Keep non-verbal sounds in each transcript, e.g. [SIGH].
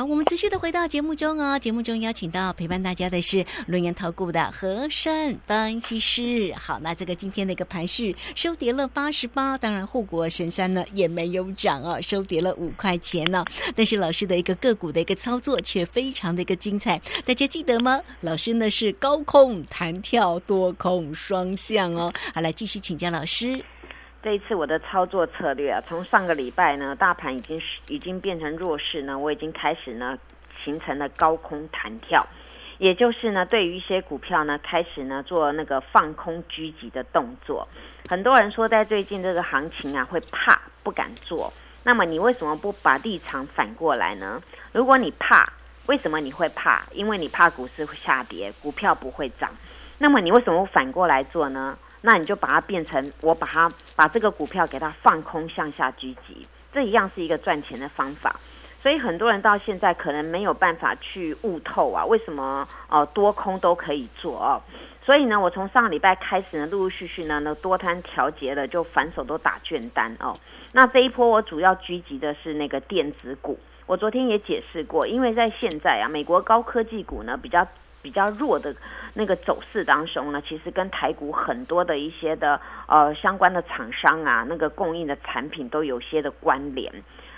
好，我们持续的回到节目中哦。节目中邀请到陪伴大家的是轮研投顾的和山分析师。好，那这个今天的一个盘序收跌了八十八，当然护国神山呢也没有涨哦，收跌了五块钱呢。但是老师的一个个股的一个操作却非常的一个精彩，大家记得吗？老师呢是高空弹跳，多空双向哦。好，来继续请教老师。这一次我的操作策略啊，从上个礼拜呢，大盘已经是已经变成弱势呢，我已经开始呢形成了高空弹跳，也就是呢，对于一些股票呢，开始呢做那个放空狙击的动作。很多人说在最近这个行情啊会怕不敢做，那么你为什么不把立场反过来呢？如果你怕，为什么你会怕？因为你怕股市会下跌，股票不会涨。那么你为什么反过来做呢？那你就把它变成，我把它把这个股票给它放空向下狙击，这一样是一个赚钱的方法。所以很多人到现在可能没有办法去悟透啊，为什么哦多空都可以做哦？所以呢，我从上个礼拜开始呢，陆陆续续呢，那多摊调节了，就反手都打卷单哦。那这一波我主要狙击的是那个电子股，我昨天也解释过，因为在现在啊，美国高科技股呢比较。比较弱的那个走势当中呢，其实跟台股很多的一些的呃相关的厂商啊，那个供应的产品都有些的关联，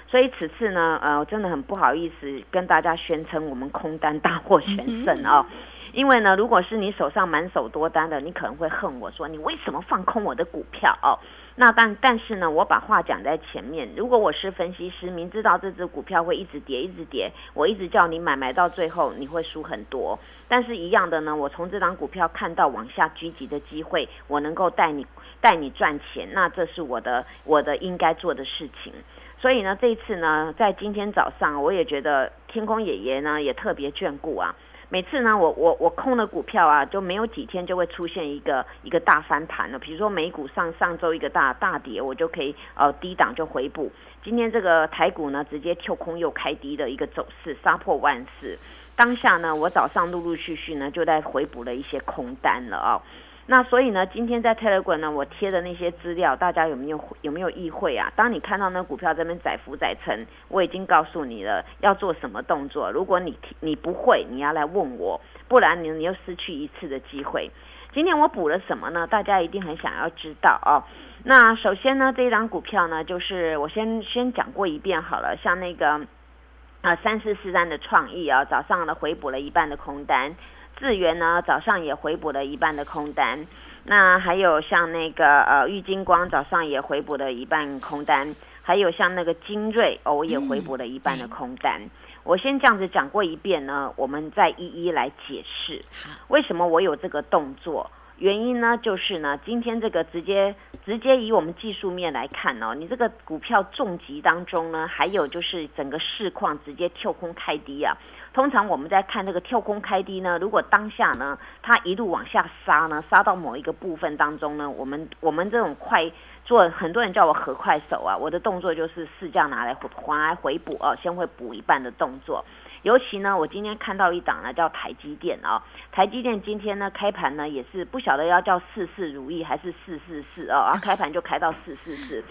所以此次呢，呃，真的很不好意思跟大家宣称我们空单大获全胜哦。因为呢，如果是你手上满手多单的，你可能会恨我说你为什么放空我的股票哦？那但但是呢，我把话讲在前面。如果我是分析师，明知道这只股票会一直跌，一直跌，我一直叫你买，买到最后你会输很多。但是一样的呢，我从这张股票看到往下狙击的机会，我能够带你带你赚钱，那这是我的我的应该做的事情。所以呢，这一次呢，在今天早上，我也觉得天空爷爷呢也特别眷顾啊。每次呢，我我我空的股票啊，就没有几天就会出现一个一个大翻盘了。比如说美股上上周一个大大跌，我就可以呃低档就回补。今天这个台股呢，直接跳空又开低的一个走势，杀破万四。当下呢，我早上陆陆续续呢就在回补了一些空单了啊。那所以呢，今天在 Telegram 呢，我贴的那些资料，大家有没有有没有意会啊？当你看到那股票这边载浮载沉，我已经告诉你了要做什么动作。如果你你不会，你要来问我，不然你你又失去一次的机会。今天我补了什么呢？大家一定很想要知道哦。那首先呢，这一张股票呢，就是我先先讲过一遍好了，像那个啊三四四三的创意啊，早上呢回补了一半的空单。智源呢，早上也回补了一半的空单，那还有像那个呃玉金光早上也回补了一半空单，还有像那个精锐哦我也回补了一半的空单。我先这样子讲过一遍呢，我们再一一来解释为什么我有这个动作。原因呢，就是呢，今天这个直接直接以我们技术面来看哦，你这个股票重疾当中呢，还有就是整个市况直接跳空开低啊。通常我们在看这个跳空开低呢，如果当下呢，它一路往下杀呢，杀到某一个部分当中呢，我们我们这种快做，很多人叫我合快手啊，我的动作就是试价拿来还来回补啊，先会补一半的动作。尤其呢，我今天看到一档呢，叫台积电啊。台积电今天呢开盘呢也是不晓得要叫事事如意还是四四四哦，然后 [LAUGHS] 开盘就开到四四四。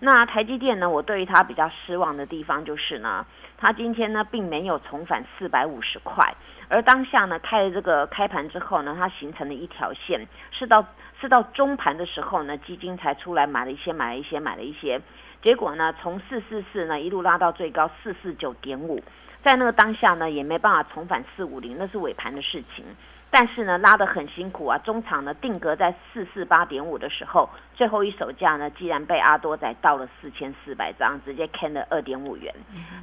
那台积电呢，我对于它比较失望的地方就是呢，它今天呢并没有重返四百五十块，而当下呢开了这个开盘之后呢，它形成了一条线，是到是到中盘的时候呢，基金才出来买了一些，买了一些，买了一些，结果呢从四四四呢一路拉到最高四四九点五。在那个当下呢，也没办法重返四五零，那是尾盘的事情。但是呢，拉得很辛苦啊。中场呢定格在四四八点五的时候，最后一手价呢，既然被阿多仔到了四千四百张，直接 can 了二点五元。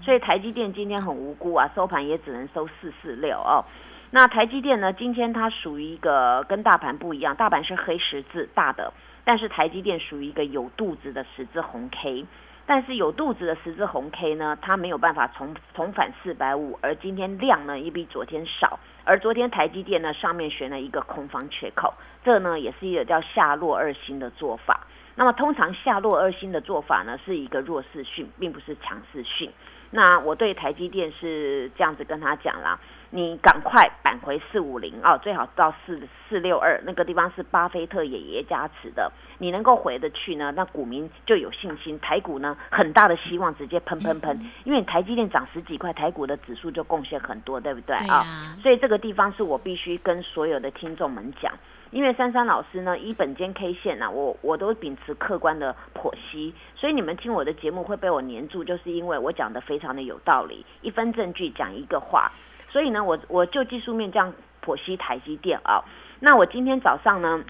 所以台积电今天很无辜啊，收盘也只能收四四六哦。那台积电呢，今天它属于一个跟大盘不一样，大盘是黑十字大的，但是台积电属于一个有肚子的十字红 K。但是有肚子的十字红 K 呢，它没有办法重重返四百五，而今天量呢也比昨天少，而昨天台积电呢上面悬了一个空方缺口，这呢也是一个叫下落二星的做法。那么通常下落二星的做法呢是一个弱势讯，并不是强势讯。那我对台积电是这样子跟他讲啦，你赶快扳回四五零哦，最好到四四六二那个地方是巴菲特爷爷加持的，你能够回得去呢，那股民就有信心，台股呢很大的希望直接喷喷喷，因为台积电涨十几块，台股的指数就贡献很多，对不对啊？所以这个地方是我必须跟所有的听众们讲。因为珊珊老师呢，一本间 K 线呢，我我都秉持客观的剖析，所以你们听我的节目会被我黏住，就是因为我讲的非常的有道理，一分证据讲一个话，所以呢，我我就技术面这样剖析台积电啊。那我今天早上呢，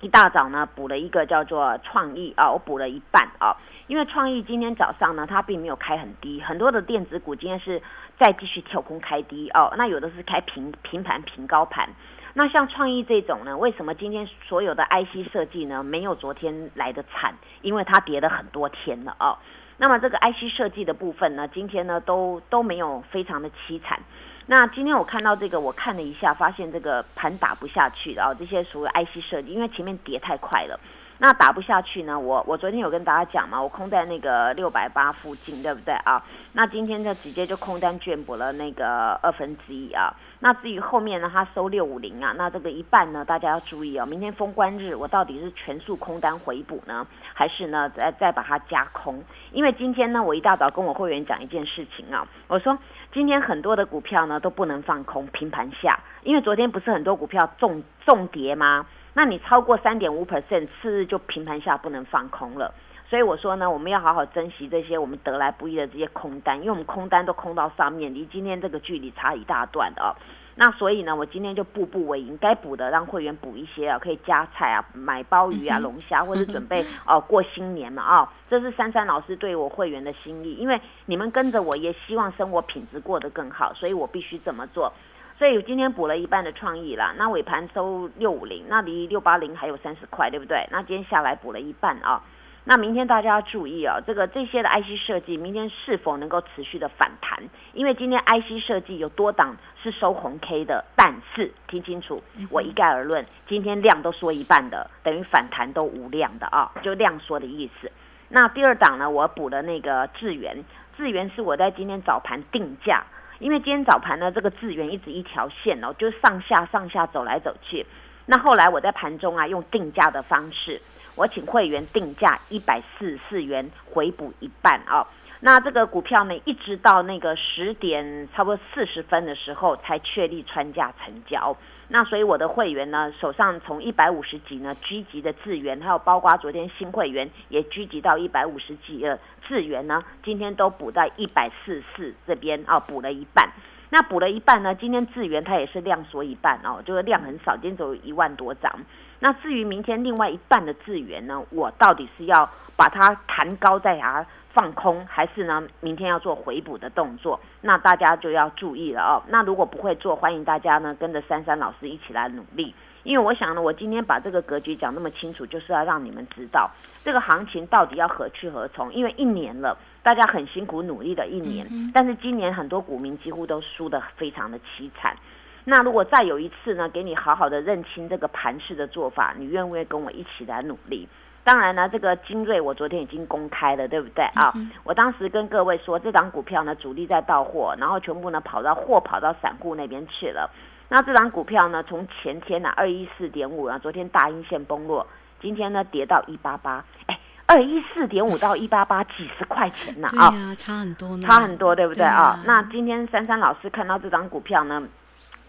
一大早呢补了一个叫做创意啊，我补了一半啊，因为创意今天早上呢，它并没有开很低，很多的电子股今天是再继续跳空开低哦，那有的是开平平盘平高盘。那像创意这种呢，为什么今天所有的 IC 设计呢没有昨天来的惨？因为它跌了很多天了哦。那么这个 IC 设计的部分呢，今天呢都都没有非常的凄惨。那今天我看到这个，我看了一下，发现这个盘打不下去了。这些所谓 IC 设计，因为前面跌太快了，那打不下去呢。我我昨天有跟大家讲嘛，我空在那个六百八附近，对不对啊？那今天就直接就空单卷补了那个二分之一啊。那至于后面呢，它收六五零啊，那这个一半呢，大家要注意哦。明天封关日，我到底是全数空单回补呢，还是呢再再把它加空？因为今天呢，我一大早跟我会员讲一件事情啊，我说今天很多的股票呢都不能放空，平盘下，因为昨天不是很多股票重重跌吗？那你超过三点五 percent，次日就平盘下不能放空了。所以我说呢，我们要好好珍惜这些我们得来不易的这些空单，因为我们空单都空到上面，离今天这个距离差一大段的哦。那所以呢，我今天就步步为营，该补的让会员补一些啊，可以加菜啊，买鲍鱼啊、龙虾，或者准备哦过新年嘛啊。这是珊珊老师对我会员的心意，因为你们跟着我也希望生活品质过得更好，所以我必须这么做。所以今天补了一半的创意啦，那尾盘收六五零，那离六八零还有三十块，对不对？那今天下来补了一半啊。那明天大家要注意啊，这个这些的 IC 设计明天是否能够持续的反弹？因为今天 IC 设计有多档是收红 K 的，但是听清楚，我一概而论，今天量都缩一半的，等于反弹都无量的啊，就量缩的意思。那第二档呢，我补了那个智源，智源是我在今天早盘定价，因为今天早盘呢，这个智源一直一条线哦，就上下上下走来走去。那后来我在盘中啊，用定价的方式。我请会员定价一百四十四元回补一半啊，那这个股票呢，一直到那个十点差不多四十分的时候才确立穿价成交。那所以我的会员呢，手上从一百五十几呢聚集的资源，还有包括昨天新会员也聚集到一百五十几的资源呢，今天都补在一百四十四这边啊，补了一半。那补了一半呢，今天智源它也是量缩一半哦，就是量很少，今天只有一万多张。那至于明天另外一半的智源呢，我到底是要把它弹高再它放空，还是呢明天要做回补的动作？那大家就要注意了哦。那如果不会做，欢迎大家呢跟着珊珊老师一起来努力。因为我想呢，我今天把这个格局讲那么清楚，就是要让你们知道这个行情到底要何去何从。因为一年了，大家很辛苦努力的一年，但是今年很多股民几乎都输得非常的凄惨。那如果再有一次呢，给你好好的认清这个盘势的做法，你愿不愿意跟我一起来努力？当然呢，这个精锐我昨天已经公开了，对不对啊？我当时跟各位说，这张股票呢主力在到货，然后全部呢跑到货跑到散户那边去了。那这张股票呢，从前天呢二一四点五啊，昨天大阴线崩落，今天呢跌到一八八，哎，二一四点五到一八八几十块钱呢啊，差很多，差很多，对不对啊？那今天珊珊老师看到这张股票呢？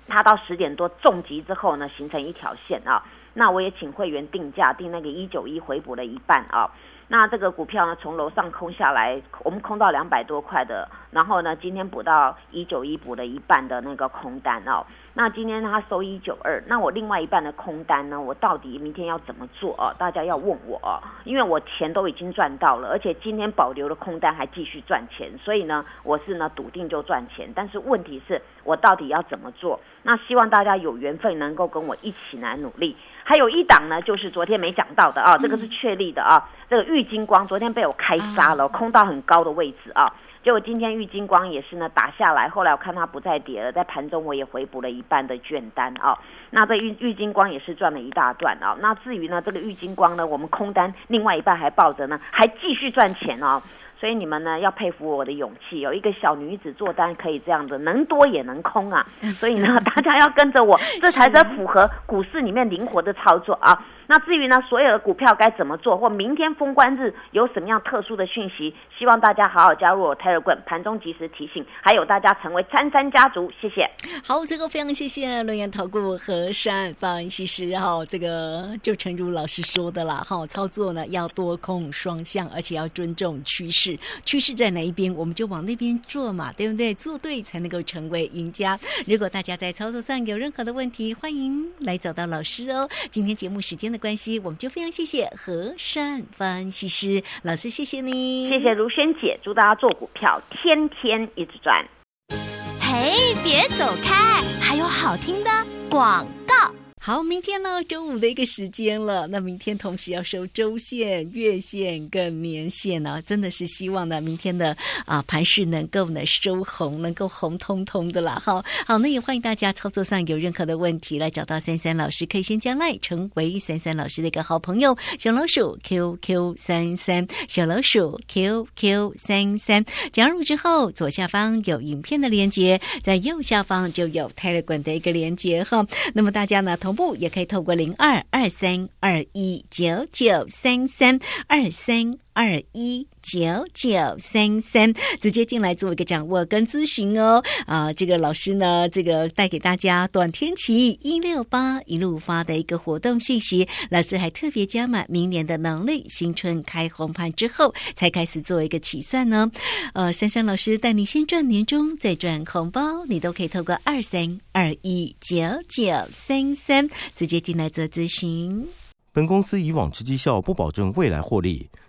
它到十点多重击之后呢，形成一条线啊。那我也请会员定价定那个一九一回补了一半啊。那这个股票呢，从楼上空下来，我们空到两百多块的，然后呢，今天补到一九一补了一半的那个空单哦。那今天它收一九二，那我另外一半的空单呢，我到底明天要怎么做哦？大家要问我哦，因为我钱都已经赚到了，而且今天保留的空单还继续赚钱，所以呢，我是呢笃定就赚钱。但是问题是我到底要怎么做？那希望大家有缘分能够跟我一起来努力。还有一档呢，就是昨天没讲到的啊，这个是确立的啊。这个玉金光昨天被我开杀了，空到很高的位置啊。结果今天玉金光也是呢打下来，后来我看它不再跌了，在盘中我也回补了一半的券单啊。那这玉玉金光也是赚了一大段啊。那至于呢这个玉金光呢，我们空单另外一半还抱着呢，还继续赚钱哦。所以你们呢要佩服我的勇气，有一个小女子做单可以这样子，能多也能空啊。所以呢，[LAUGHS] 大家要跟着我，这才是符合股市里面灵活的操作啊。那至于呢，所有的股票该怎么做，或明天封关日有什么样特殊的讯息，希望大家好好加入我 Telegram 盘中及时提醒，还有大家成为参参家族，谢谢。好，这个非常谢谢论言投顾和善分析师哈，这个就诚如老师说的啦哈，操作呢要多空双向，而且要尊重趋势，趋势在哪一边，我们就往那边做嘛，对不对？做对才能够成为赢家。如果大家在操作上有任何的问题，欢迎来找到老师哦。今天节目时间的关系，我们就非常谢谢和善分析师老师，谢谢你，谢谢如萱姐，祝大家做股票天天一直赚。嘿，别走开，还有好听的广告。好，明天呢，周五的一个时间了。那明天同时要收周线、月线跟年线呢，真的是希望呢，明天的啊盘势能够呢收红，能够红彤彤的啦。哈，好，那也欢迎大家操作上有任何的问题来找到三三老师，可以先加赖成为三三老师的一个好朋友，小老鼠 QQ 三三，小老鼠 QQ 三三。加入之后，左下方有影片的连接，在右下方就有 Telegram 的一个连接哈。那么大家呢同部也可以透过零二二三二一九九三三二三二一九九三三直接进来做一个掌握跟咨询哦。啊，这个老师呢，这个带给大家短天期一六八一路发的一个活动信息，老师还特别加码明年的农历新春开红盘之后才开始做一个起算呢。呃，珊珊老师带你先赚年终，再赚红包，你都可以透过二三二一九九三三。直接进来做咨询。本公司以往之绩效不保证未来获利，